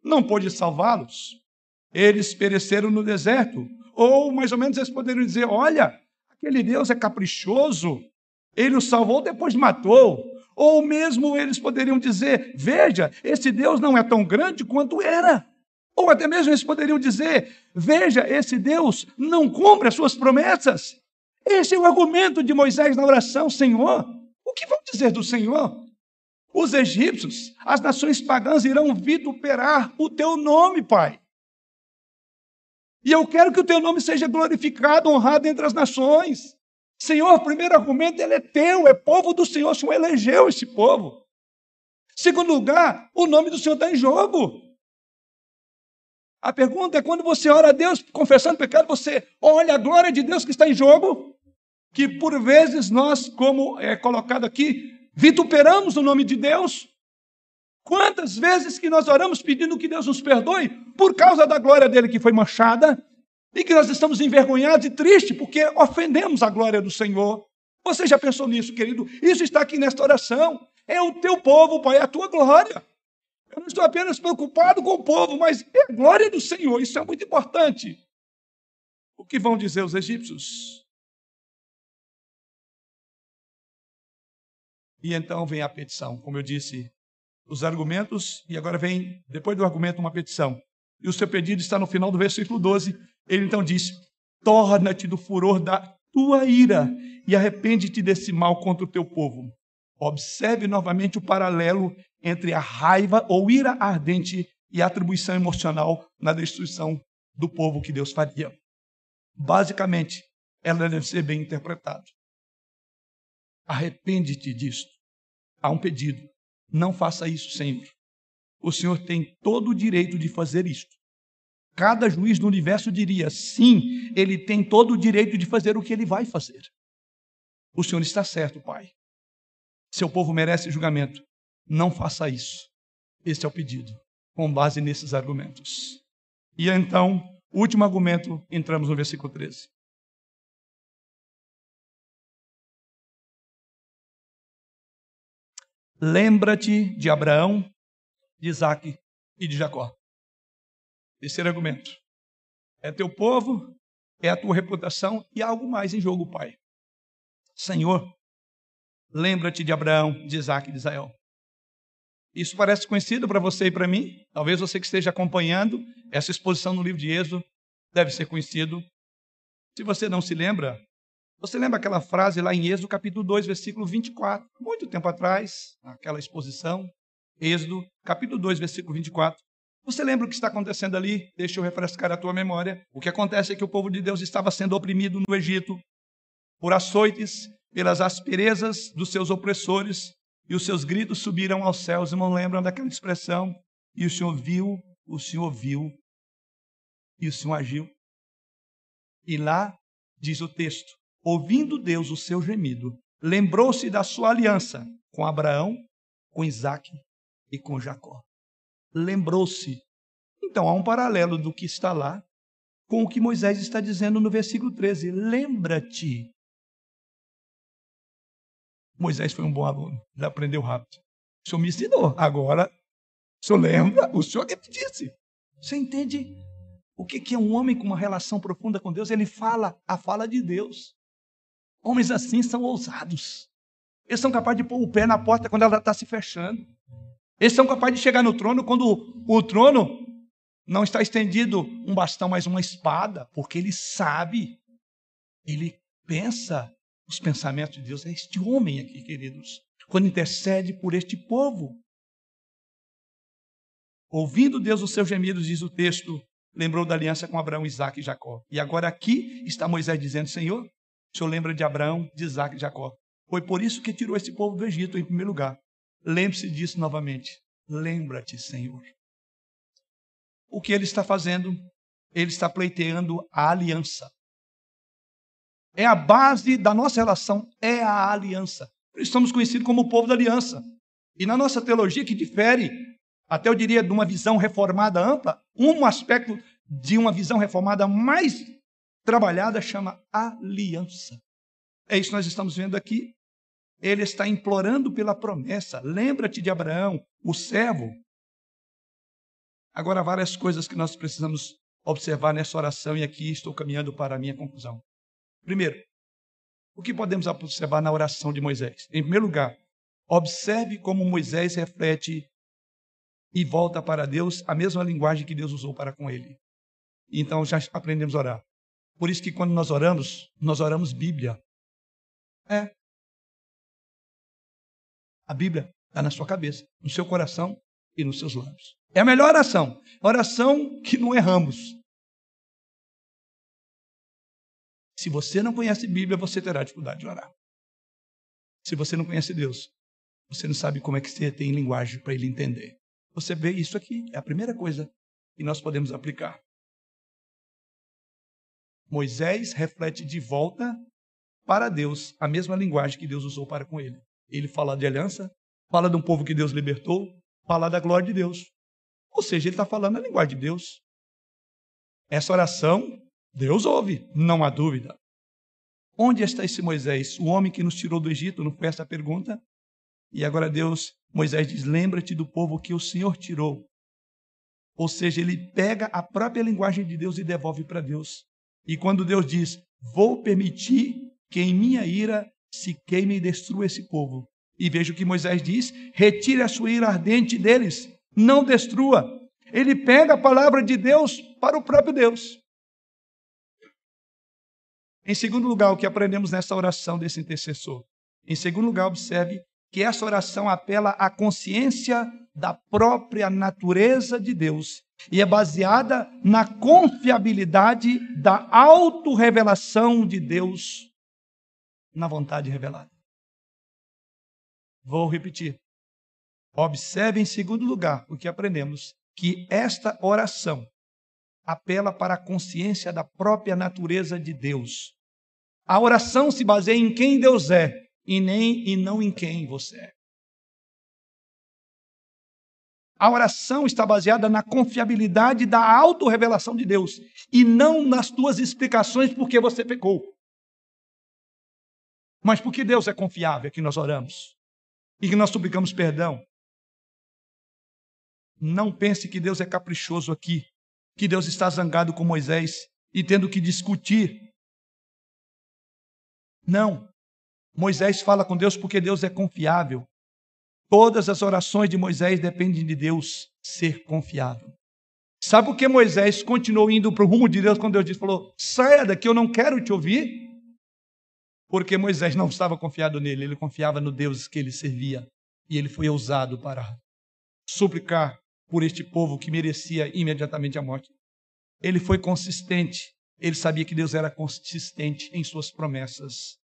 não pôde salvá-los. Eles pereceram no deserto. Ou, mais ou menos, eles poderiam dizer: Olha, Aquele Deus é caprichoso. Ele o salvou, depois matou. Ou mesmo eles poderiam dizer: Veja, esse Deus não é tão grande quanto era. Ou até mesmo eles poderiam dizer: Veja, esse Deus não cumpre as suas promessas. Esse é o argumento de Moisés na oração: Senhor, o que vão dizer do Senhor? Os egípcios, as nações pagãs irão vituperar o teu nome, Pai. E eu quero que o teu nome seja glorificado, honrado entre as nações. Senhor, primeiro argumento, ele é teu, é povo do Senhor, o Senhor elegeu esse povo. Segundo lugar, o nome do Senhor está em jogo. A pergunta é: quando você ora a Deus confessando pecado, você olha a glória de Deus que está em jogo? Que por vezes nós, como é colocado aqui, vituperamos o nome de Deus, Quantas vezes que nós oramos pedindo que Deus nos perdoe por causa da glória dele que foi manchada e que nós estamos envergonhados e tristes porque ofendemos a glória do Senhor. Você já pensou nisso, querido? Isso está aqui nesta oração. É o teu povo, Pai, é a tua glória. Eu não estou apenas preocupado com o povo, mas é a glória do Senhor. Isso é muito importante. O que vão dizer os egípcios? E então vem a petição, como eu disse, os argumentos, e agora vem, depois do argumento, uma petição. E o seu pedido está no final do versículo 12. Ele então diz: Torna-te do furor da tua ira e arrepende-te desse mal contra o teu povo. Observe novamente o paralelo entre a raiva ou ira ardente e a atribuição emocional na destruição do povo que Deus faria. Basicamente, ela deve ser bem interpretada. Arrepende-te disto. Há um pedido. Não faça isso, Senhor. O Senhor tem todo o direito de fazer isto. Cada juiz do universo diria: sim, ele tem todo o direito de fazer o que ele vai fazer. O Senhor está certo, Pai. Seu povo merece julgamento. Não faça isso. Esse é o pedido, com base nesses argumentos. E então, último argumento, entramos no versículo 13. Lembra-te de Abraão, de Isaac e de Jacó. Terceiro argumento. É teu povo, é a tua reputação e algo mais em jogo, Pai. Senhor, lembra-te de Abraão, de Isaac e de Israel. Isso parece conhecido para você e para mim. Talvez você que esteja acompanhando essa exposição no livro de Êxodo deve ser conhecido. Se você não se lembra, você lembra aquela frase lá em Êxodo, capítulo 2, versículo 24? Muito tempo atrás, aquela exposição, Êxodo, capítulo 2, versículo 24. Você lembra o que está acontecendo ali? Deixa eu refrescar a tua memória. O que acontece é que o povo de Deus estava sendo oprimido no Egito por açoites, pelas asperezas dos seus opressores, e os seus gritos subiram aos céus. Irmão, lembram daquela expressão? E o Senhor viu, o Senhor viu, e o Senhor agiu. E lá diz o texto: ouvindo Deus o seu gemido, lembrou-se da sua aliança com Abraão, com Isaac e com Jacó. Lembrou-se Então há um paralelo do que está lá com o que Moisés está dizendo no versículo 13: Lembra-te. Moisés foi um bom aluno, ele aprendeu rápido. O senhor me ensinou, agora o senhor lembra? O senhor que me disse. Você entende o que é um homem com uma relação profunda com Deus? Ele fala a fala de Deus. Homens assim são ousados. Eles são capazes de pôr o pé na porta quando ela está se fechando. Eles são capazes de chegar no trono quando o trono não está estendido um bastão, mas uma espada, porque ele sabe, ele pensa os pensamentos de Deus. É este homem aqui, queridos, quando intercede por este povo. Ouvindo Deus os seus gemidos, diz o texto, lembrou da aliança com Abraão, Isaac e Jacó. E agora aqui está Moisés dizendo: Senhor, o senhor lembra de Abraão, de Isaac e Jacó. Foi por isso que tirou esse povo do Egito em primeiro lugar. Lembre-se disso novamente. Lembra-te, Senhor. O que ele está fazendo? Ele está pleiteando a aliança. É a base da nossa relação, é a aliança. Estamos conhecidos como o povo da aliança. E na nossa teologia, que difere, até eu diria, de uma visão reformada ampla, um aspecto de uma visão reformada mais trabalhada chama aliança. É isso que nós estamos vendo aqui. Ele está implorando pela promessa. Lembra-te de Abraão, o servo. Agora, várias coisas que nós precisamos observar nessa oração, e aqui estou caminhando para a minha conclusão. Primeiro, o que podemos observar na oração de Moisés? Em primeiro lugar, observe como Moisés reflete e volta para Deus a mesma linguagem que Deus usou para com ele. Então já aprendemos a orar. Por isso que quando nós oramos, nós oramos Bíblia. É, a Bíblia está na sua cabeça, no seu coração e nos seus lábios. É a melhor oração. Oração que não erramos. Se você não conhece Bíblia, você terá dificuldade de orar. Se você não conhece Deus, você não sabe como é que você tem linguagem para ele entender. Você vê isso aqui, é a primeira coisa que nós podemos aplicar. Moisés reflete de volta para Deus a mesma linguagem que Deus usou para com ele. Ele fala de aliança, fala de um povo que Deus libertou, fala da glória de Deus. Ou seja, ele está falando a linguagem de Deus. Essa oração, Deus ouve, não há dúvida. Onde está esse Moisés, o homem que nos tirou do Egito? Não foi essa a pergunta? E agora Deus, Moisés diz: Lembra-te do povo que o Senhor tirou. Ou seja, ele pega a própria linguagem de Deus e devolve para Deus. E quando Deus diz: Vou permitir que em minha ira se queime e destrua esse povo. E veja o que Moisés diz: retire a sua ira ardente deles, não destrua. Ele pega a palavra de Deus para o próprio Deus. Em segundo lugar, o que aprendemos nessa oração desse intercessor? Em segundo lugar, observe que essa oração apela à consciência da própria natureza de Deus e é baseada na confiabilidade da autorrevelação de Deus na vontade revelada. Vou repetir. Observe em segundo lugar o que aprendemos: que esta oração apela para a consciência da própria natureza de Deus. A oração se baseia em quem Deus é e nem e não em quem você é. A oração está baseada na confiabilidade da autorrevelação de Deus e não nas tuas explicações porque você pecou. Mas porque Deus é confiável que nós oramos e que nós suplicamos perdão. Não pense que Deus é caprichoso aqui, que Deus está zangado com Moisés e tendo que discutir. Não. Moisés fala com Deus porque Deus é confiável. Todas as orações de Moisés dependem de Deus ser confiável. Sabe por que Moisés continuou indo para o rumo de Deus quando Deus disse, falou, saia daqui, eu não quero te ouvir? Porque Moisés não estava confiado nele, ele confiava no Deus que ele servia. E ele foi ousado para suplicar por este povo que merecia imediatamente a morte. Ele foi consistente, ele sabia que Deus era consistente em suas promessas.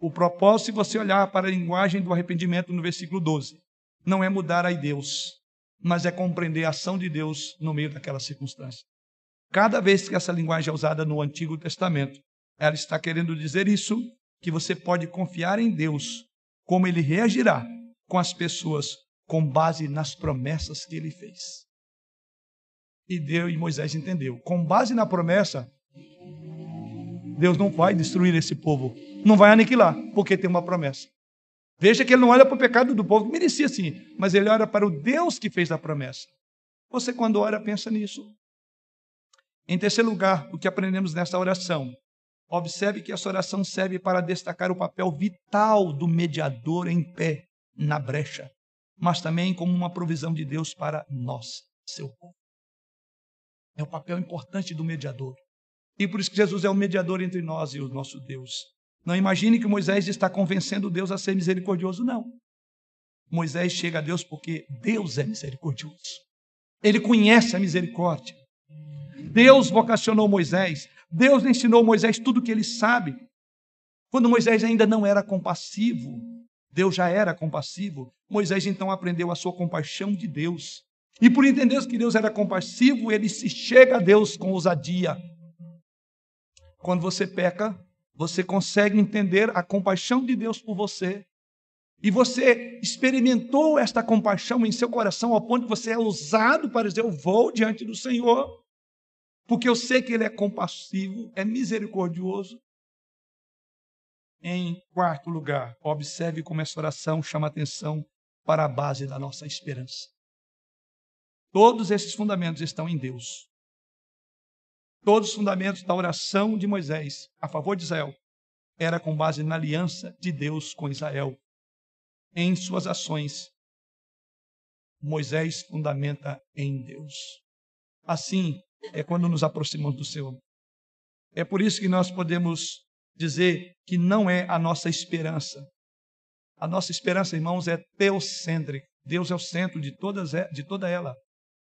O propósito, se você olhar para a linguagem do arrependimento no versículo 12, não é mudar a Deus, mas é compreender a ação de Deus no meio daquela circunstância. Cada vez que essa linguagem é usada no Antigo Testamento, ela está querendo dizer isso que você pode confiar em Deus, como ele reagirá com as pessoas com base nas promessas que ele fez. E Deus e Moisés entendeu. Com base na promessa, Deus não vai destruir esse povo, não vai aniquilar, porque tem uma promessa. Veja que ele não olha para o pecado do povo, que merecia sim, mas ele olha para o Deus que fez a promessa. Você, quando ora, pensa nisso. Em terceiro lugar, o que aprendemos nessa oração? Observe que essa oração serve para destacar o papel vital do mediador em pé na brecha, mas também como uma provisão de Deus para nós, seu povo. É o papel importante do mediador. E por isso que Jesus é o mediador entre nós e o nosso Deus. Não imagine que Moisés está convencendo Deus a ser misericordioso, não. Moisés chega a Deus porque Deus é misericordioso. Ele conhece a misericórdia. Deus vocacionou Moisés. Deus ensinou Moisés tudo o que ele sabe. Quando Moisés ainda não era compassivo, Deus já era compassivo. Moisés então aprendeu a sua compaixão de Deus. E por entender que Deus era compassivo, ele se chega a Deus com ousadia. Quando você peca, você consegue entender a compaixão de Deus por você. E você experimentou esta compaixão em seu coração ao ponto que você é ousado para dizer: Eu vou diante do Senhor, porque eu sei que Ele é compassivo, é misericordioso. Em quarto lugar, observe como essa oração chama atenção para a base da nossa esperança. Todos esses fundamentos estão em Deus. Todos os fundamentos da oração de Moisés a favor de Israel era com base na aliança de Deus com Israel. Em suas ações, Moisés fundamenta em Deus. Assim é quando nos aproximamos do Senhor. É por isso que nós podemos dizer que não é a nossa esperança. A nossa esperança, irmãos, é teocêntrica. Deus é o centro de, todas, de toda ela.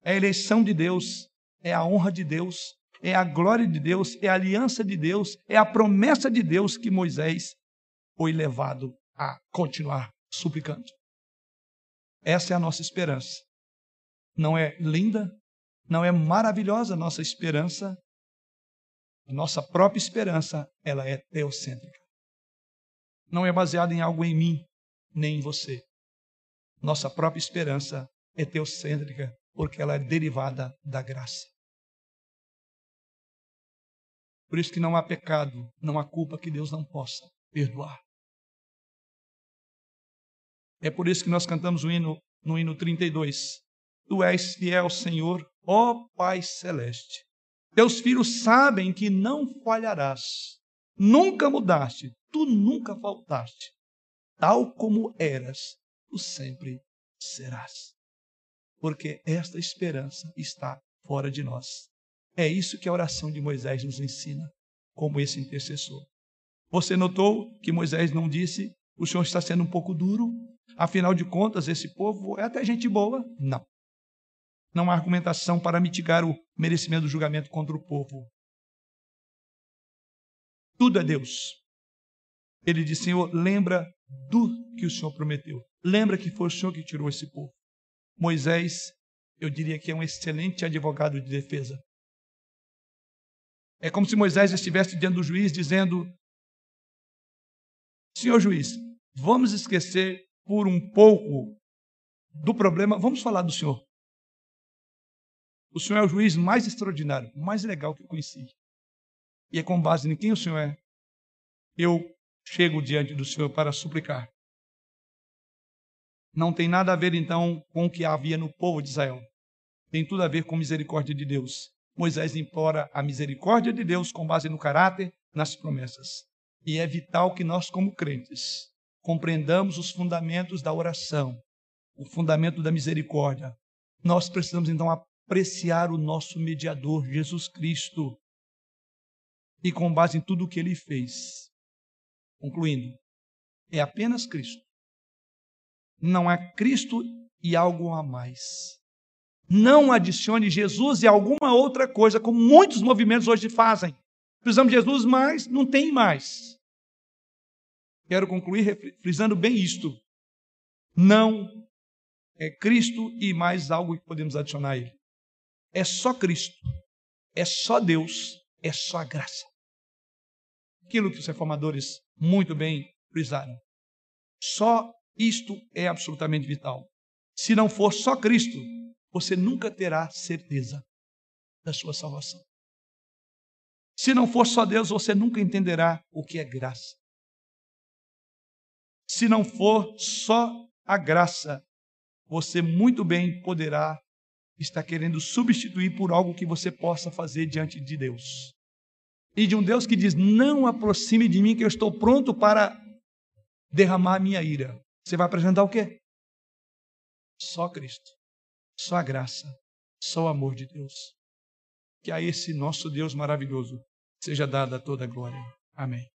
É a eleição de Deus, é a honra de Deus, é a glória de Deus, é a aliança de Deus, é a promessa de Deus que Moisés foi levado a continuar suplicando. Essa é a nossa esperança. Não é linda? Não é maravilhosa a nossa esperança? A nossa própria esperança, ela é teocêntrica. Não é baseada em algo em mim, nem em você. Nossa própria esperança é teocêntrica, porque ela é derivada da graça. Por isso que não há pecado, não há culpa que Deus não possa perdoar. É por isso que nós cantamos o hino no hino 32. Tu és fiel, Senhor, ó Pai celeste. Teus filhos sabem que não falharás. Nunca mudaste, tu nunca faltaste. Tal como eras, tu sempre serás. Porque esta esperança está fora de nós. É isso que a oração de Moisés nos ensina, como esse intercessor. Você notou que Moisés não disse: o Senhor está sendo um pouco duro, afinal de contas, esse povo é até gente boa? Não. Não há argumentação para mitigar o merecimento do julgamento contra o povo. Tudo é Deus. Ele disse: Senhor, lembra do que o Senhor prometeu. Lembra que foi o Senhor que tirou esse povo. Moisés, eu diria que é um excelente advogado de defesa. É como se Moisés estivesse diante do juiz dizendo: Senhor juiz, vamos esquecer por um pouco do problema, vamos falar do Senhor. O Senhor é o juiz mais extraordinário, mais legal que eu conheci. E é com base em quem o Senhor é, eu chego diante do Senhor para suplicar. Não tem nada a ver, então, com o que havia no povo de Israel. Tem tudo a ver com misericórdia de Deus. Moisés implora a misericórdia de Deus com base no caráter, nas promessas. E é vital que nós, como crentes, compreendamos os fundamentos da oração, o fundamento da misericórdia. Nós precisamos então apreciar o nosso mediador, Jesus Cristo, e com base em tudo o que ele fez. Concluindo, é apenas Cristo. Não há Cristo e algo a mais. Não adicione Jesus e alguma outra coisa, como muitos movimentos hoje fazem. Precisamos de Jesus, mas não tem mais. Quero concluir frisando bem isto. Não é Cristo e mais algo que podemos adicionar a Ele. É só Cristo, é só Deus, é só a graça. Aquilo que os reformadores muito bem frisaram. Só isto é absolutamente vital. Se não for só Cristo, você nunca terá certeza. da sua salvação. Se não for só Deus, você nunca entenderá o que é graça. Se não for só a graça, você muito bem poderá estar querendo substituir por algo que você possa fazer diante de Deus. E de um Deus que diz: Não aproxime de mim, que eu estou pronto para derramar a minha ira. Você vai apresentar o quê? Só Cristo, só a graça, só o amor de Deus. Que a esse nosso Deus maravilhoso seja dada toda a glória. Amém.